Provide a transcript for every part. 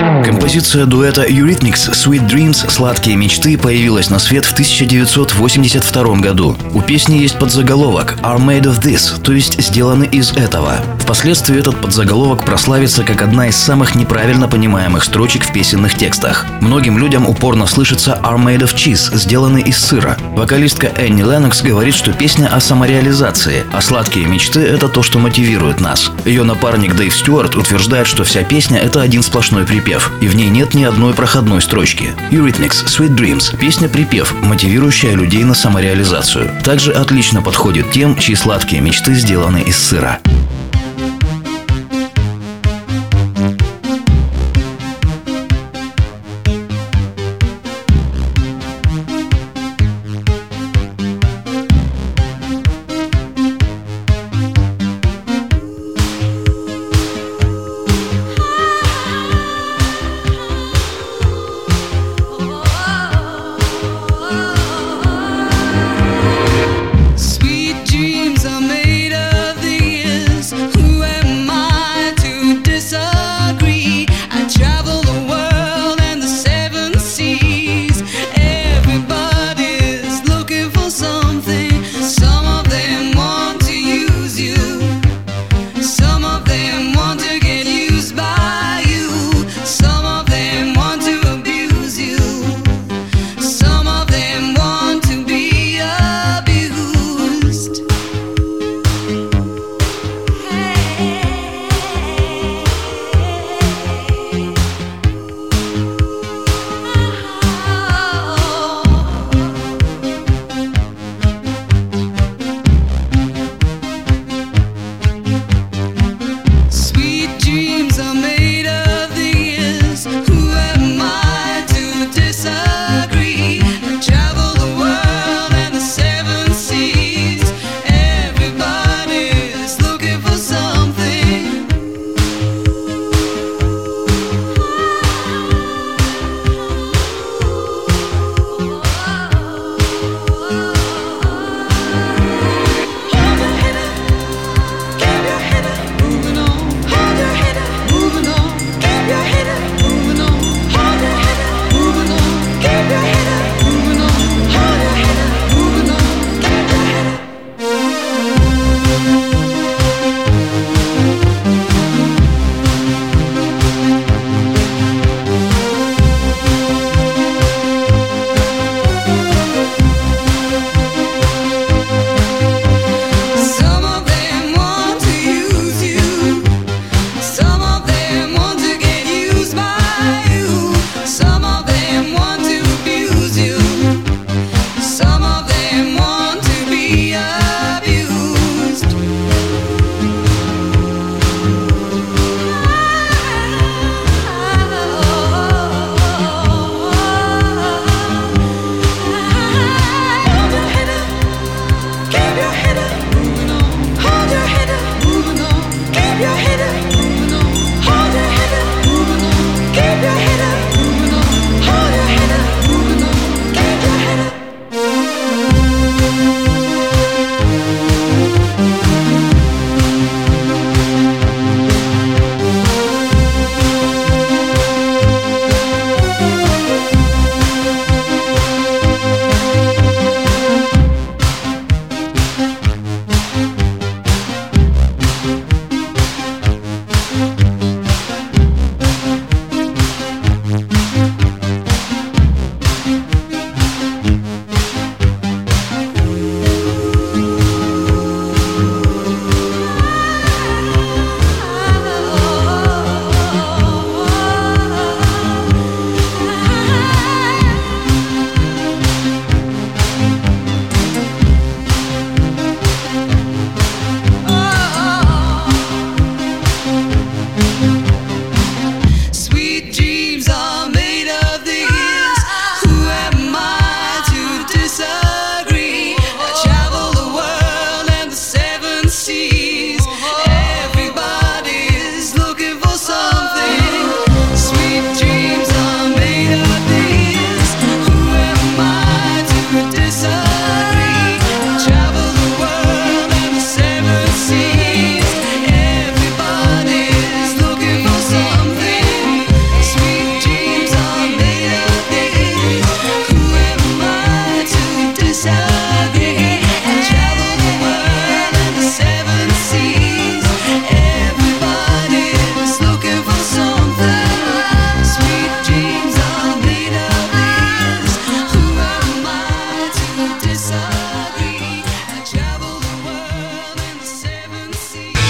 Композиция дуэта Eurythmics «Sweet Dreams» «Сладкие мечты» появилась на свет в 1982 году. У песни есть подзаголовок «Are made of this», то есть «сделаны из этого». Впоследствии этот подзаголовок прославится как одна из самых неправильно понимаемых строчек в песенных текстах. Многим людям упорно слышится «Are made of cheese», «сделаны из сыра». Вокалистка Энни Леннокс говорит, что песня о самореализации, а «Сладкие мечты» — это то, что мотивирует нас. Ее напарник Дэйв Стюарт утверждает, что вся песня — это один сплошной припев и в ней нет ни одной проходной строчки. Eurythmics Sweet Dreams – песня-припев, мотивирующая людей на самореализацию. Также отлично подходит тем, чьи сладкие мечты сделаны из сыра.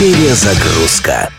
Перезагрузка.